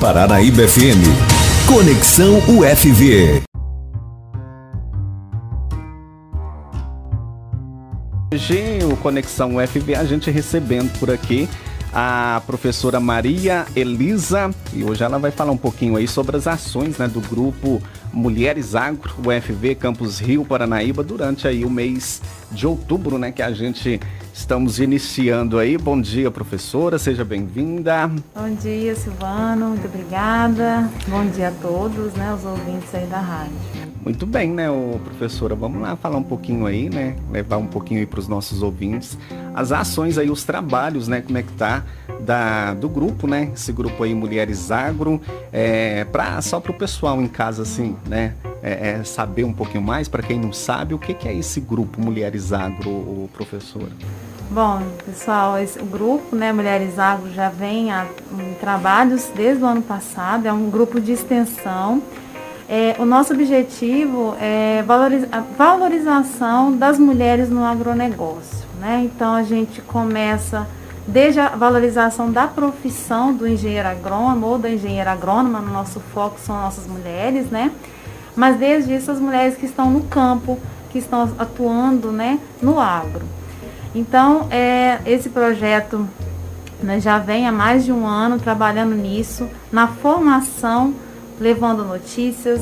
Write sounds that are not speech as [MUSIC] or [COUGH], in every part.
Paranaíba FM. Conexão UFV. Hoje, o Conexão UFV, a gente recebendo por aqui a professora Maria Elisa e hoje ela vai falar um pouquinho aí sobre as ações né, do grupo Mulheres Agro, UFV Campus Rio Paranaíba durante aí o mês de outubro, né, que a gente estamos iniciando aí. Bom dia, professora, seja bem-vinda. Bom dia, Silvano, muito obrigada. Bom dia a todos, né, os ouvintes aí da rádio. Muito bem, né, ô, professora? Vamos lá falar um pouquinho aí, né? Levar um pouquinho aí para os nossos ouvintes as ações aí, os trabalhos, né? Como é que tá da, do grupo, né? Esse grupo aí, Mulheres Agro, é, pra, só para o pessoal em casa, assim, né? É, é saber um pouquinho mais, para quem não sabe, o que, que é esse grupo Mulheres Agro, ô, professora? Bom, pessoal, esse, o grupo, né, Mulheres Agro já vem a, em trabalhos desde o ano passado, é um grupo de extensão é, o nosso objetivo é a valorização das mulheres no agronegócio. Né? Então a gente começa desde a valorização da profissão do engenheiro agrônomo ou da engenheira agrônoma, no nosso foco são nossas mulheres, né? Mas desde isso as mulheres que estão no campo, que estão atuando né, no agro. Então, é, esse projeto né, já vem há mais de um ano trabalhando nisso, na formação levando notícias,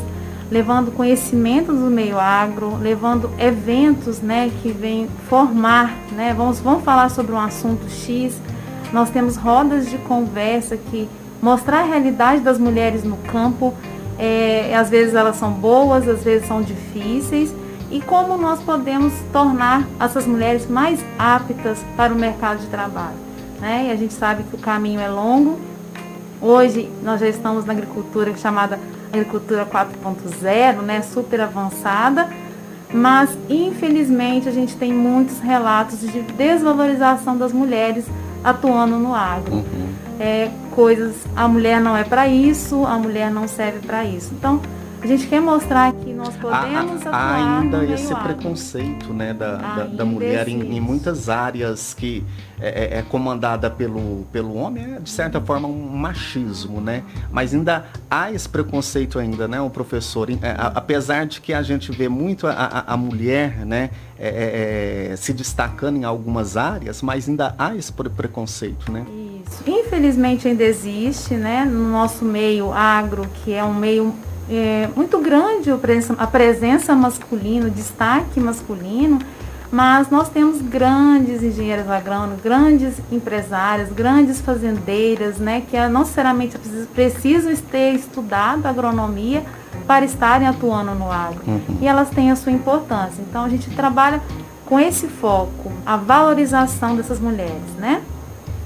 levando conhecimento do meio agro, levando eventos né, que vêm formar, né, vamos, vamos falar sobre um assunto X. Nós temos rodas de conversa que mostrar a realidade das mulheres no campo. É, às vezes elas são boas, às vezes são difíceis. E como nós podemos tornar essas mulheres mais aptas para o mercado de trabalho. Né? E a gente sabe que o caminho é longo, Hoje nós já estamos na agricultura chamada agricultura 4.0, né, super avançada, mas infelizmente a gente tem muitos relatos de desvalorização das mulheres atuando no agro. Uhum. É, coisas, a mulher não é para isso, a mulher não serve para isso. Então, a gente quer mostrar que nós podemos a, a, ainda esse preconceito né, da, da, da, mulher em, em, muitas áreas que é, é, é, comandada pelo, pelo homem é de certa forma um machismo, né? Mas ainda há esse preconceito ainda, né, o professor? É, a, apesar de que a gente vê muito a, a mulher, né, é, é, se destacando em algumas áreas, mas ainda há esse preconceito, né? Isso. Infelizmente ainda existe, né, no nosso meio agro, que é um meio é, muito grande a presença masculina, o destaque masculino, mas nós temos grandes engenheiros agrônomos, grandes empresárias, grandes fazendeiras, né, que não necessariamente precisam ter estudado agronomia para estarem atuando no agro. Uhum. E elas têm a sua importância. Então a gente trabalha com esse foco, a valorização dessas mulheres, né?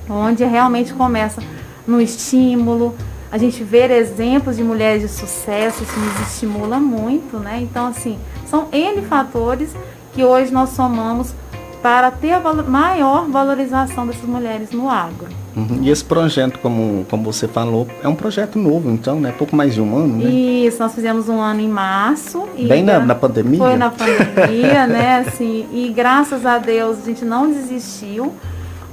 Onde realmente começa no estímulo, a gente ver exemplos de mulheres de sucesso, isso nos estimula muito, né? Então, assim, são N fatores que hoje nós somamos para ter a valor, maior valorização dessas mulheres no agro. Uhum. E esse projeto, como, como você falou, é um projeto novo, então, né? Pouco mais de um ano, né? Isso, nós fizemos um ano em março. Bem na, na pandemia? Foi na [LAUGHS] pandemia, né? Assim, e graças a Deus a gente não desistiu.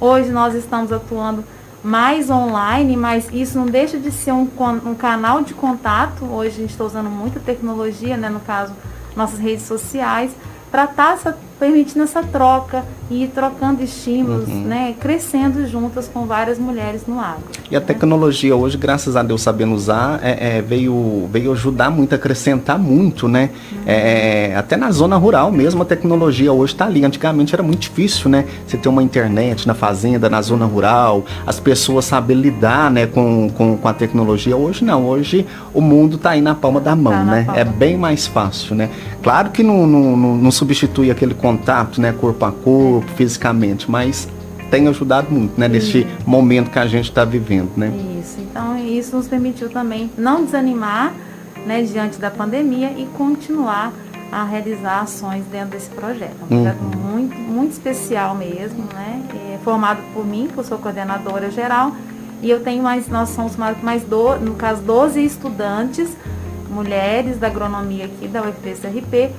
Hoje nós estamos atuando mais online, mas isso não deixa de ser um, um canal de contato. Hoje a gente está usando muita tecnologia, né, no caso, nossas redes sociais, para estar tá permitindo essa troca e trocando estímulos, uhum. né, crescendo juntas com várias mulheres no agro. E a né? tecnologia hoje, graças a Deus sabendo usar, é, é, veio, veio ajudar muito, acrescentar muito, né? Uhum. É, até na zona rural mesmo a tecnologia hoje está ali. Antigamente era muito difícil, né? Você ter uma internet na fazenda, na zona rural, as pessoas saber lidar, né, com, com, com a tecnologia. Hoje não, hoje o mundo está aí na palma da mão, tá né? É bem mais fácil, né? Claro que não, não, não, não substitui aquele contato, né, corpo a corpo, fisicamente, mas tem ajudado muito, né, neste momento que a gente está vivendo, né? Isso. Então isso nos permitiu também não desanimar, né, diante da pandemia e continuar a realizar ações dentro desse projeto. Um uhum. projeto muito, muito especial mesmo, né? É formado por mim, que eu sou coordenadora geral, e eu tenho mais, nós somos mais, mais do, no caso, 12 estudantes, mulheres da agronomia aqui da UFPCRP,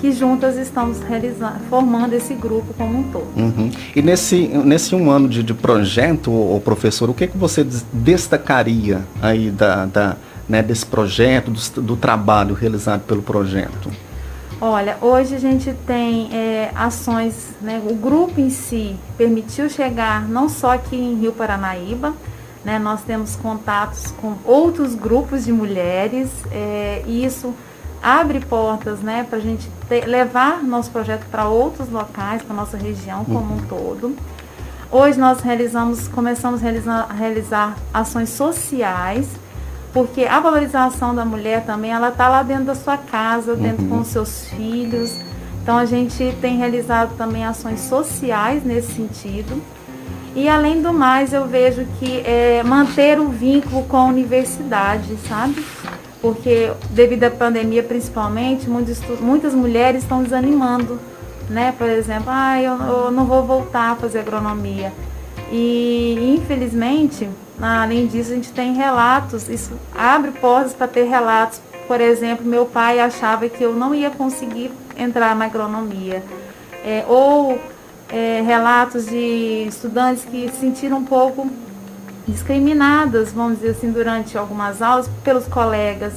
que juntas estamos realizando, formando esse grupo como um todo. Uhum. E nesse, nesse um ano de, de projeto, o professor, o que, que você destacaria aí da, da né, desse projeto, do, do, trabalho realizado pelo projeto? Olha, hoje a gente tem é, ações, né, o grupo em si permitiu chegar não só aqui em Rio Paranaíba, né, nós temos contatos com outros grupos de mulheres é, e isso abre portas né, para a gente ter, levar nosso projeto para outros locais, para nossa região como um todo. Hoje nós realizamos, começamos a realizar, realizar ações sociais, porque a valorização da mulher também, ela está lá dentro da sua casa, dentro uhum. com os seus filhos. Então a gente tem realizado também ações sociais nesse sentido. E além do mais, eu vejo que é, manter o vínculo com a universidade, sabe? Porque devido à pandemia principalmente, muitos, muitas mulheres estão desanimando, né? Por exemplo, ah, eu, eu não vou voltar a fazer agronomia. E infelizmente, além disso, a gente tem relatos, isso abre portas para ter relatos. Por exemplo, meu pai achava que eu não ia conseguir entrar na agronomia. É, ou é, relatos de estudantes que se sentiram um pouco discriminadas, vamos dizer assim, durante algumas aulas pelos colegas.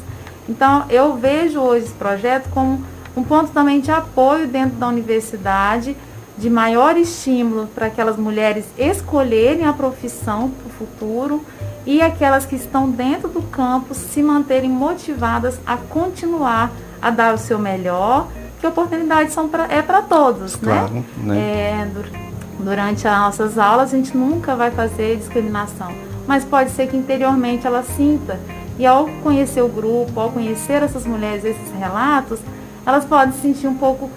Então, eu vejo hoje esse projeto como um ponto também de apoio dentro da universidade, de maior estímulo para aquelas mulheres escolherem a profissão para o futuro e aquelas que estão dentro do campus se manterem motivadas a continuar a dar o seu melhor, que oportunidades são pra, é para todos, né? claro, né? né? É, durante as nossas aulas a gente nunca vai fazer discriminação, mas pode ser que interiormente ela sinta e ao conhecer o grupo, ao conhecer essas mulheres, esses relatos, elas podem se sentir um pouco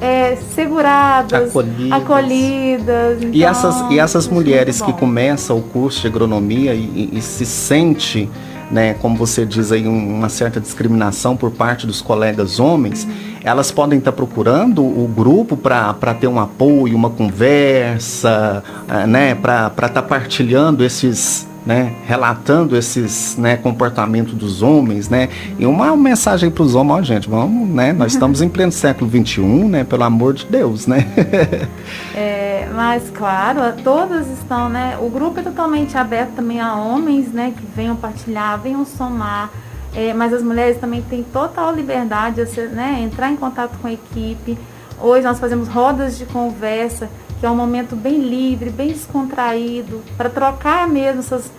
é, seguradas, acolhidas. acolhidas. Então, e essas, e essas mulheres que começam o curso de agronomia e, e, e se sente né, como você diz aí, uma certa discriminação por parte dos colegas homens, uhum. Elas podem estar procurando o grupo para ter um apoio, uma conversa, eh, né, para estar tá partilhando esses né, relatando esses né, comportamentos dos homens, né, e uma mensagem para os homens, ó, gente, vamos, né, nós estamos em pleno século XXI, né, pelo amor de Deus, né. [LAUGHS] é, mas claro, todas estão, né, o grupo é totalmente aberto também a homens, né, que venham partilhar, venham somar, é, mas as mulheres também têm total liberdade de né, entrar em contato com a equipe. Hoje nós fazemos rodas de conversa que é um momento bem livre, bem descontraído, para trocar mesmo essas,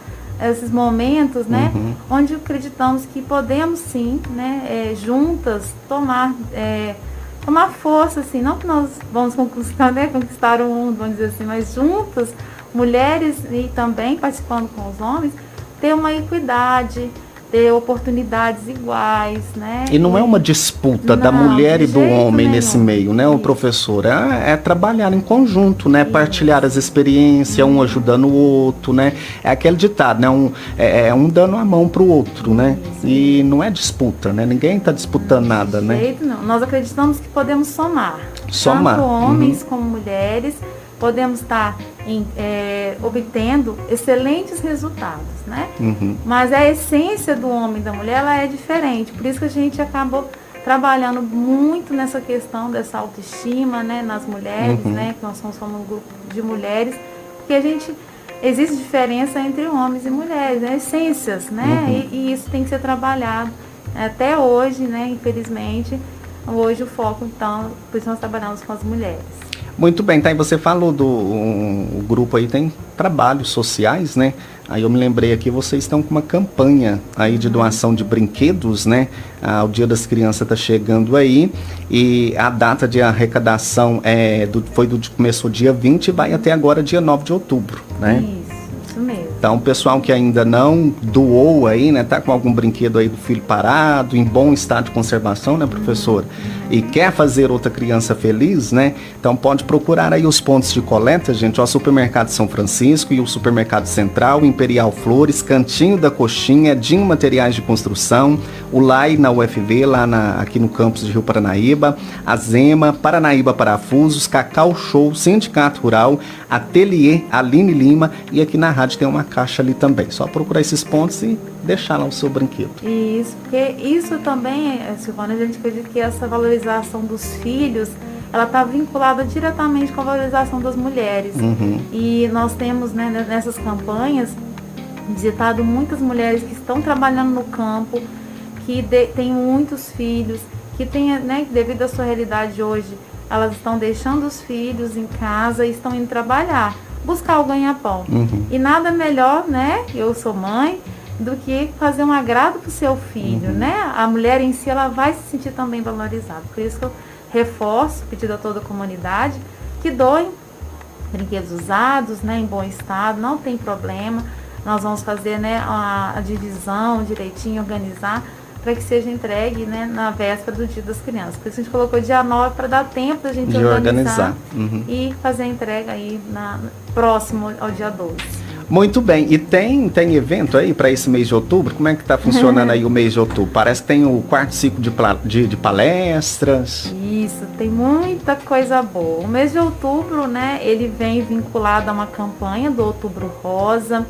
esses momentos, né? Uhum. Onde acreditamos que podemos sim, né, é, juntas, tomar, é, tomar força, assim, não que nós vamos conquistar, né, conquistar o mundo, vamos dizer assim, mas juntas, mulheres e também participando com os homens, ter uma equidade, ter oportunidades iguais, né? E não é uma disputa não, da mulher e do homem nenhum. nesse meio, né, o professor? É, é, trabalhar em conjunto, né? Isso. Partilhar as experiências, um ajudando o outro, né? É aquele ditado, né? Um, é, é um dando a mão para o outro, né? Isso. E não é disputa, né? Ninguém está disputando nada, né? Jeito, não. Nós acreditamos que podemos somar. Somar. Tanto homens uhum. como mulheres podemos estar em, é, obtendo excelentes resultados, né? Uhum. Mas a essência do homem e da mulher ela é diferente, por isso que a gente acabou trabalhando muito nessa questão dessa autoestima, né, nas mulheres, uhum. né, que nós somos um grupo de mulheres, porque a gente existe diferença entre homens e mulheres, né, essências, né, uhum. e, e, isso tem que ser trabalhado até hoje, né, infelizmente, hoje o foco então, por isso nós trabalhamos com as mulheres. Muito bem, tá? E você falou do um, o grupo aí tem trabalhos sociais, né? Aí eu me lembrei aqui, vocês estão com uma campanha aí de doação de brinquedos, né? Ah, o Dia das Crianças está chegando aí e a data de arrecadação é do, foi do começou dia 20 e vai até agora dia 9 de outubro, né? Isso, isso mesmo. Então, o pessoal que ainda não doou aí, né, tá com algum brinquedo aí do filho parado, em bom estado de conservação, né, professora? E quer fazer outra criança feliz, né? Então pode procurar aí os pontos de coleta, gente, o Supermercado São Francisco e o Supermercado Central, Imperial Flores, Cantinho da Coxinha, Dinho Materiais de Construção, o LAI na UFV, lá na, aqui no campus de Rio Paranaíba, a Zema, Paranaíba Parafusos, Cacau Show, Sindicato Rural, Ateliê Aline Lima e aqui na rádio tem uma caixa ali também. Só procurar esses pontos e deixar lá o seu brinquedo. Isso, porque isso também, eh, Silvana, a gente acredita que essa valorização dos filhos, ela está vinculada diretamente com a valorização das mulheres. Uhum. E nós temos né, nessas campanhas visitado muitas mulheres que estão trabalhando no campo, que de, têm muitos filhos, que têm, né, devido à sua realidade hoje, elas estão deixando os filhos em casa e estão indo trabalhar, buscar o ganha-pão. Uhum. E nada melhor, né? Eu sou mãe, do que fazer um agrado para o seu filho, Uhum. né? A mulher em si ela vai se sentir também valorizada. Por isso que eu reforço, pedido a toda a comunidade, que doem brinquedos usados, né, em bom estado, não tem problema. Nós vamos fazer, né, a, a divisão direitinho, organizar para que seja entregue, né, na véspera do Dia das Crianças. Por isso a gente colocou dia 9 para dar tempo da gente De organizar, organizar. Uhum. e fazer a entrega aí na, próximo ao dia 12. Muito bem. E tem, tem evento aí para esse mês de outubro? Como é que está funcionando [LAUGHS] aí o mês de outubro? Parece que tem o quarto ciclo de, de, de palestras. Isso, tem muita coisa boa. O mês de outubro, né, ele vem vinculado a uma campanha do Outubro Rosa.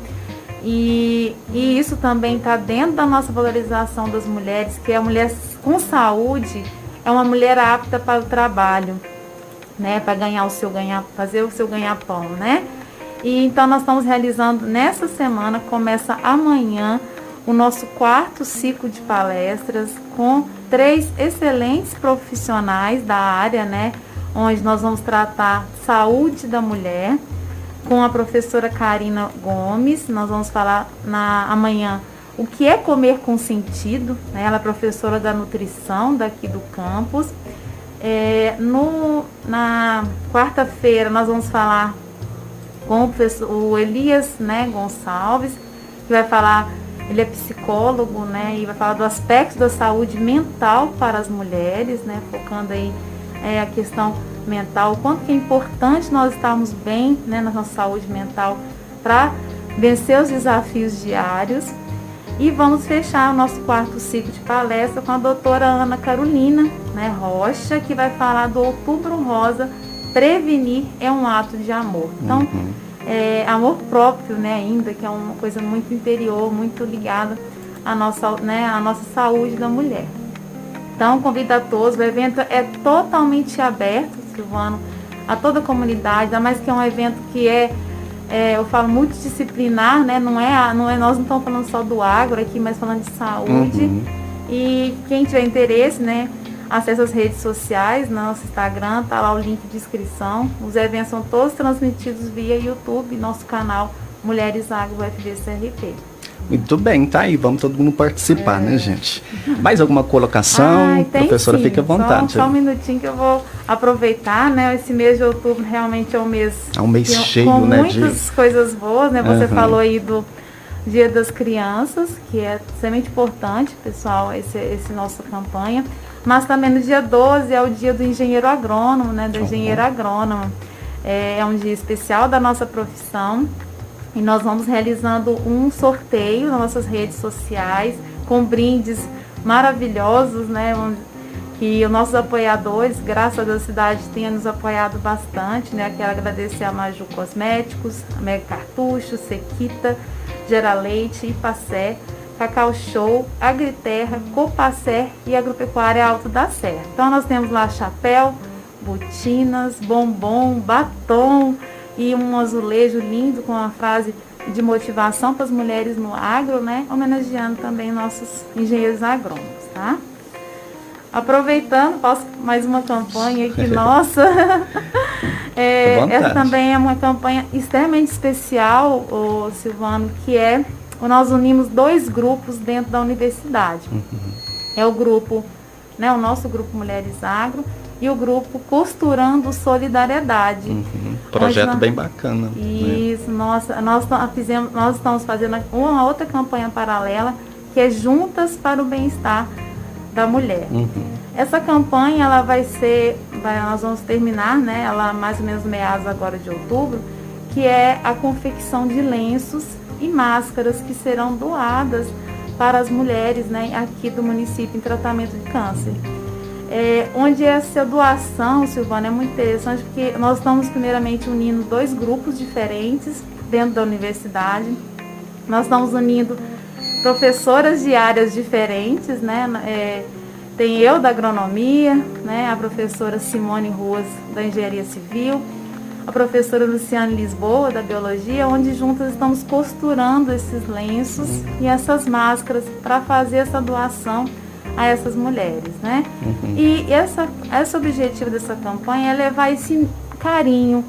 E, e isso também está dentro da nossa valorização das mulheres, que a mulher com saúde é uma mulher apta para o trabalho, né, para ganhar o seu ganhar, fazer o seu ganha-pão, né? E então nós estamos realizando nessa semana, começa amanhã, o nosso quarto ciclo de palestras com três excelentes profissionais da área, né? Onde nós vamos tratar saúde da mulher com a professora Karina Gomes. Nós vamos falar na amanhã o que é comer com sentido. Né? Ela é professora da nutrição daqui do campus. É, no, na quarta-feira nós vamos falar com o, professor, o Elias né, Gonçalves, que vai falar, ele é psicólogo, né, e vai falar do aspecto da saúde mental para as mulheres, né, focando aí é, a questão mental, o quanto que é importante nós estarmos bem né, na nossa saúde mental para vencer os desafios diários. E vamos fechar o nosso quarto ciclo de palestra com a doutora Ana Carolina né, Rocha, que vai falar do Outubro Rosa, prevenir é um ato de amor. Então, Uhum. é, amor próprio, né, ainda, que é uma coisa muito interior, muito ligada à nossa, né, à nossa saúde da mulher. Então, convido a todos, o evento é totalmente aberto, Silvano, a toda a comunidade, ainda mais que é um evento que é, é, eu falo, multidisciplinar, né, não é, não é, nós não estamos falando só do agro aqui, mas falando de saúde. Uhum. E quem tiver interesse, né, acesse as redes sociais, nosso Instagram, tá lá o link de inscrição. Os eventos são todos transmitidos via YouTube, nosso canal Mulheres Agro UFVCRP. Muito bem, tá aí. Vamos todo mundo participar, né, gente? Mais alguma colocação? Ai, tem Professora, sim. fique à vontade. Só, só um minutinho que eu vou aproveitar, né? Esse mês de outubro realmente é um mês É um mês que- cheio, com né, de- muitas coisas boas, né? Você Aham. falou aí do Dia das Crianças, que é extremamente importante, pessoal, esse, esse nossa campanha. Mas também no dia 12 é o dia do engenheiro agrônomo, né? Da Uhum. engenheira agrônoma. É, é um dia especial da nossa profissão. E nós vamos realizando um sorteio nas nossas redes sociais com brindes maravilhosos, né? Que os nossos apoiadores, graças a Deus, a cidade tenha nos apoiado bastante, né? Quero agradecer a Maju Cosméticos, a Mega Cartucho, Sequita, Gera Leite, Ipacé, Cacau Show, Agriterra, Copacé e Agropecuária Alto da Serra. Então nós temos lá chapéu, botinas, bombom, batom e um azulejo lindo com uma frase de motivação para as mulheres no agro, né? Homenageando também nossos engenheiros agrônomos, tá? Aproveitando, posso mais uma campanha aqui [LAUGHS] nossa. É, essa também é uma campanha extremamente especial, o Silvano, que é nós unimos dois grupos dentro da universidade. É o grupo, né, o nosso grupo Mulheres Agro e o grupo Costurando Solidariedade. Uhum. Projeto nós- bem bacana. né? Isso, nossa, nós, fizemos, nós estamos fazendo uma outra campanha paralela que é Juntas para o Bem-Estar da Mulher. Uhum. Essa campanha ela vai ser, vai- nós vamos terminar, né? Ela mais ou menos meados agora de outubro, que é a confecção de lenços e máscaras que serão doadas para as mulheres, né, aqui do município em tratamento de câncer. É, onde essa doação, Silvana, é muito interessante porque nós estamos primeiramente unindo dois grupos diferentes dentro da universidade. Nós estamos unindo professoras de áreas diferentes, né? É, tem eu da agronomia, né? A professora Simone Ruas da engenharia civil, a professora Luciane Lisboa da biologia, onde juntas estamos costurando esses lenços e essas máscaras para fazer essa doação a essas mulheres, né? Uhum. E essa, esse objetivo dessa campanha é levar esse carinho.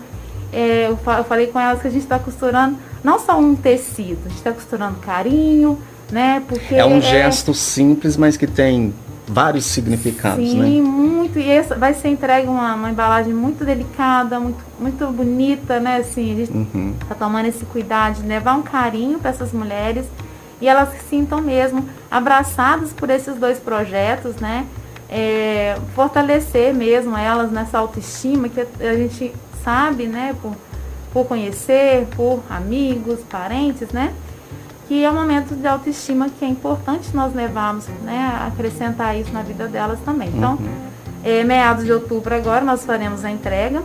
É, eu, eu falei com elas que a gente está costurando não só um tecido, a gente está costurando carinho, né? Porque é um é, gesto simples, mas que tem vários significados, sim, né? Sim, muito. E essa vai ser entregue uma, uma, embalagem muito delicada, muito, muito bonita, né? Assim, a gente uhum. tá tomando esse cuidado de levar um carinho para essas mulheres e elas se sintam mesmo abraçadas por esses dois projetos, né? É, fortalecer mesmo elas nessa autoestima que a gente sabe, né? Por, por conhecer, por amigos, parentes, né? Que é um momento de autoestima que é importante nós levarmos, né? Acrescentar isso na vida delas também. Então, uhum. é, meados de outubro agora nós faremos a entrega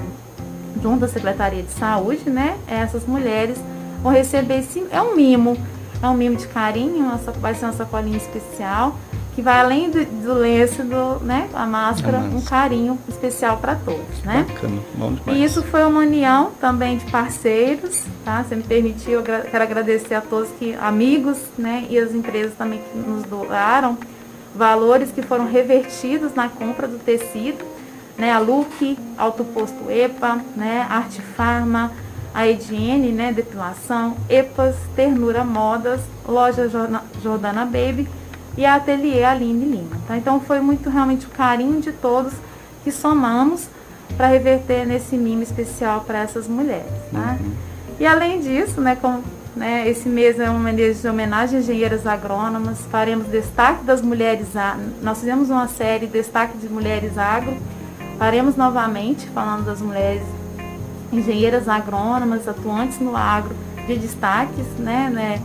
junto à Secretaria de Saúde, né? Essas mulheres vão receber esse é um mimo, é um mimo de carinho, uma, vai ser uma sacolinha especial que vai além do, do lenço, do, né, a máscara, um carinho especial para todos, né? Bacana, bom demais. E isso foi uma união também de parceiros, tá? Você me permitiu, eu quero agradecer a todos que, amigos, né, e as empresas também que nos doaram valores que foram revertidos na compra do tecido, né? A Luke, Alto Posto EPA, né, Arte Farma, a Ediene, né, depilação, EPAS, Ternura Modas, Loja Jordana Baby e a Ateliê Aline Lima. Tá? Então foi muito realmente o carinho de todos que somamos para reverter nesse mimo especial para essas mulheres. Tá? Uhum. E além disso, né, com, né, esse mês é um mês de homenagem a engenheiras agrônomas, faremos destaque das mulheres, nós fizemos uma série destaque de mulheres agro, faremos novamente falando das mulheres engenheiras agrônomas atuantes no agro de destaques, né, né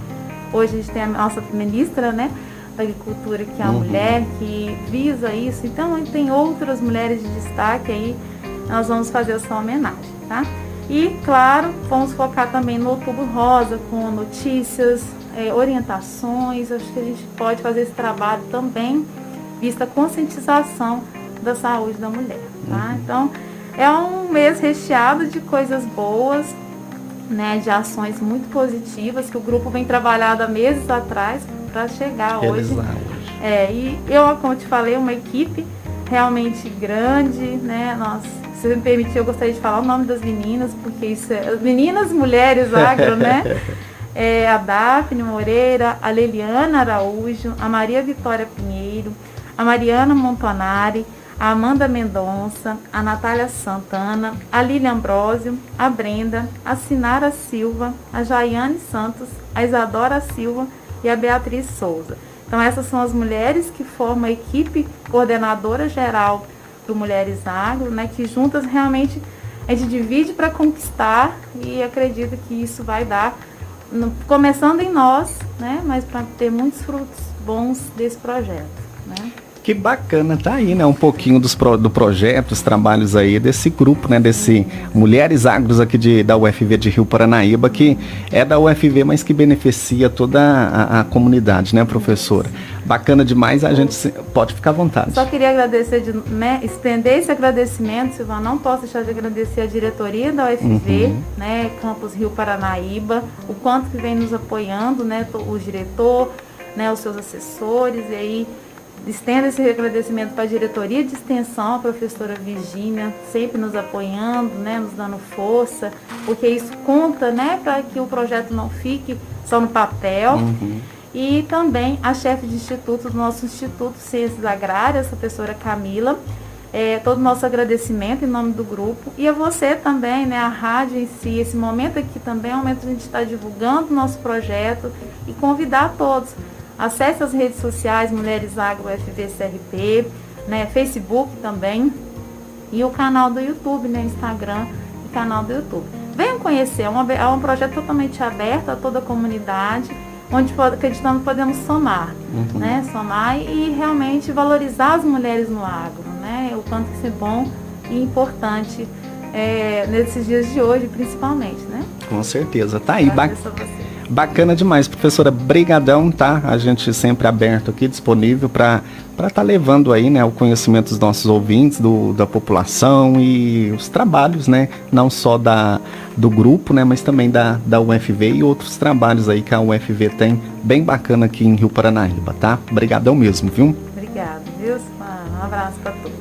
hoje a gente tem a nossa ministra, né, da agricultura, que é a uhum. mulher, que visa isso. Então, tem outras mulheres de destaque aí, nós vamos fazer essa homenagem, tá? E, claro, vamos focar também no Outubro Rosa, com notícias, é, orientações. Acho que a gente pode fazer esse trabalho também, vista a conscientização da saúde da mulher, tá? Uhum. Então, é um mês recheado de coisas boas, né, de ações muito positivas que o grupo vem trabalhando há meses atrás para chegar hoje. hoje. É, e eu, como te falei, uma equipe realmente grande, né? Nós, se você me permitir, eu gostaria de falar o nome das meninas, porque isso é. Meninas, mulheres, agro, né? [LAUGHS] É, a Daphne Moreira, a Leliana Araújo, a Maria Vitória Pinheiro, a Mariana Montanari, a Amanda Mendonça, a Natália Santana, a Lília Ambrósio, a Brenda, a Sinara Silva, a Jaiane Santos, a Isadora Silva e a Beatriz Souza. Então essas são as mulheres que formam a equipe coordenadora geral do Mulheres Agro, né, que juntas realmente a gente divide para conquistar e acredito que isso vai dar, no, começando em nós, né, mas para ter muitos frutos bons desse projeto. Né? Que bacana, tá aí, né? Um pouquinho dos pro, do projeto, dos trabalhos aí desse grupo, né? Desse Mulheres Agros aqui de, da UFV de Rio Paranaíba, que é da UFV, mas que beneficia toda a, a comunidade, né, professora? Bacana demais, a gente pode ficar à vontade. Só queria agradecer, de, né, estender esse agradecimento, Silvana, não posso deixar de agradecer a diretoria da UFV, uhum. né, Campus Rio Paranaíba, o quanto que vem nos apoiando, né, o diretor, né, os seus assessores, e aí Estendo esse agradecimento para a diretoria de extensão, a professora Virginia, sempre nos apoiando, né, nos dando força, porque isso conta né, para que o projeto não fique só no papel. Uhum. E também a chefe de instituto do nosso Instituto Ciências Agrárias, a professora Camila. É, todo o nosso agradecimento em nome do grupo. E a você também, né, a rádio em si, esse momento aqui também é um momento que a gente está divulgando o nosso projeto e convidar todos Acesse as redes sociais Mulheres Agro FVCRP, né, Facebook também e o canal do YouTube, né, Instagram e canal do YouTube. Venham conhecer, é, uma, é um projeto totalmente aberto a toda a comunidade, onde acreditamos que podemos somar, uhum. né, somar e realmente valorizar as mulheres no agro, né, o quanto isso é bom e importante é, nesses dias de hoje, principalmente, né? Com certeza, tá aí. Agradeço a você. Bacana demais, professora. Brigadão, tá? A gente sempre aberto aqui, disponível para estar tá levando aí, né, o conhecimento dos nossos ouvintes, do, da população e os trabalhos, né, não só da, do grupo, né, mas também da, da UFV e outros trabalhos aí que a UFV tem bem bacana aqui em Rio Paranaíba, tá? Obrigadão mesmo, viu? Obrigado, viu? Um abraço para todos.